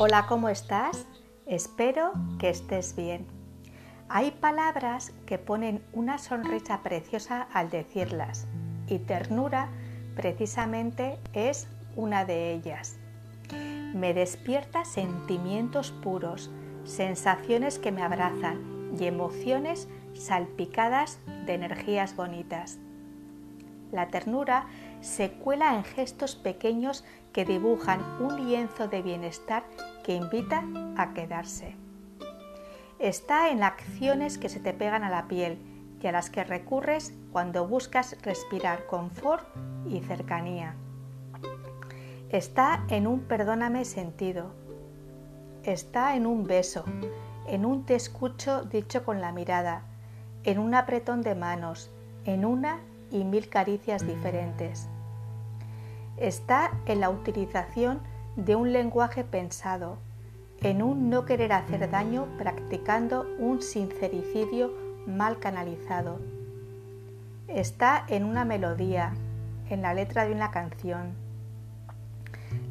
Hola, ¿cómo estás? Espero que estés bien. Hay palabras que ponen una sonrisa preciosa al decirlas y ternura precisamente es una de ellas. Me despierta sentimientos puros, sensaciones que me abrazan y emociones salpicadas de energías bonitas. La ternura se cuela en gestos pequeños que dibujan un lienzo de bienestar que invita a quedarse. Está en acciones que se te pegan a la piel y a las que recurres cuando buscas respirar confort y cercanía. Está en un perdóname sentido. Está en un beso, en un te escucho dicho con la mirada, en un apretón de manos, en una y mil caricias diferentes. Está en la utilización de un lenguaje pensado, en un no querer hacer daño practicando un sincericidio mal canalizado. Está en una melodía, en la letra de una canción.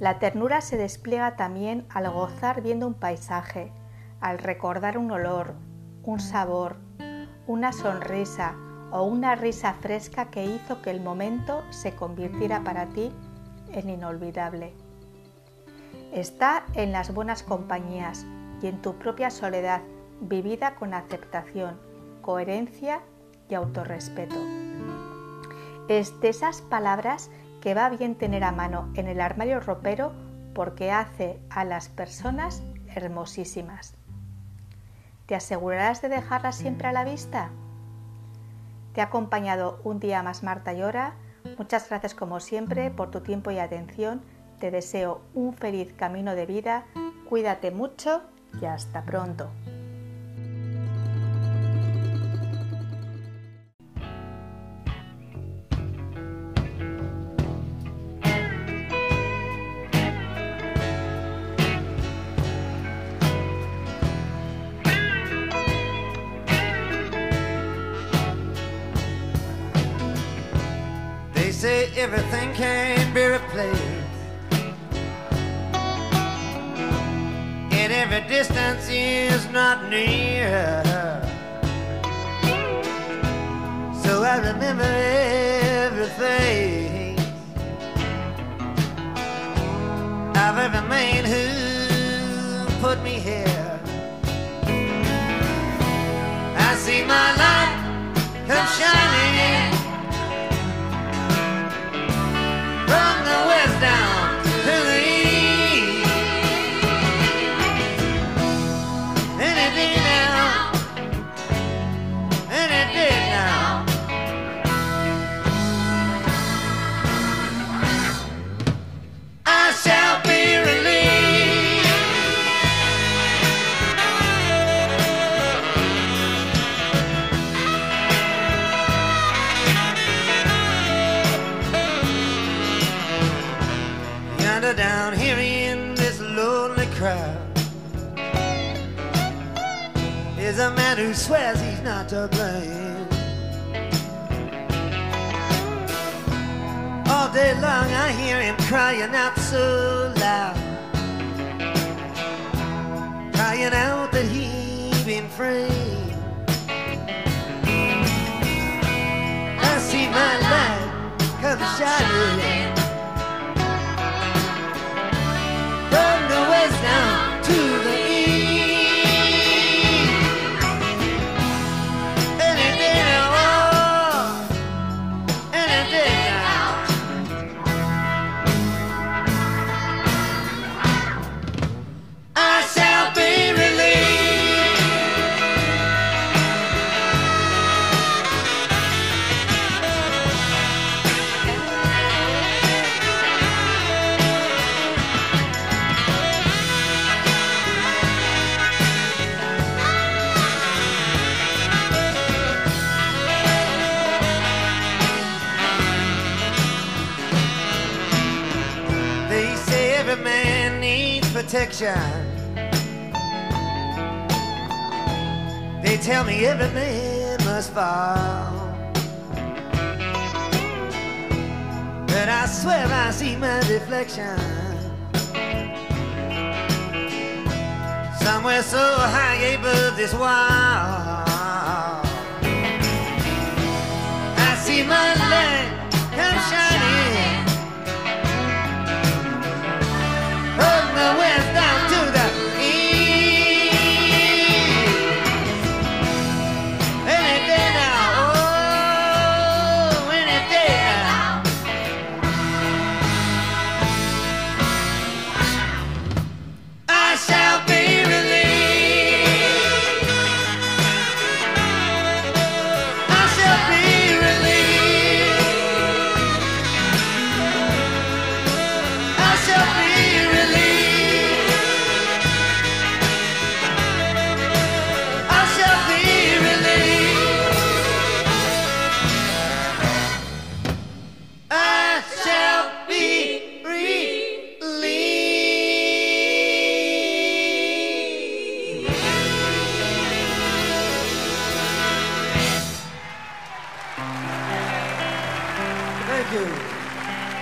La ternura se despliega también al gozar viendo un paisaje, al recordar un olor, un sabor, una sonrisa o una risa fresca que hizo que el momento se convirtiera para ti en inolvidable. Está en las buenas compañías y en tu propia soledad vivida con aceptación, coherencia y autorrespeto. Es de esas palabras que va bien tener a mano en el armario ropero porque hace a las personas hermosísimas. ¿Te asegurarás de dejarlas siempre a la vista? Te ha acompañado un día más Marta Llora. Muchas gracias como siempre por tu tiempo y atención. Te deseo un feliz camino de vida. Cuídate mucho y hasta pronto. Everything can be replaced. And every distance is not near. So I remember everything of every man who put me here. I see my light come shining. Yonder down here in this lonely crowd is a man who swears he's not to blame. All day long I hear him crying out so loud, crying out that he's been framed. Protection. They tell me every man must fall. But I swear I see my reflection somewhere so high above this wall.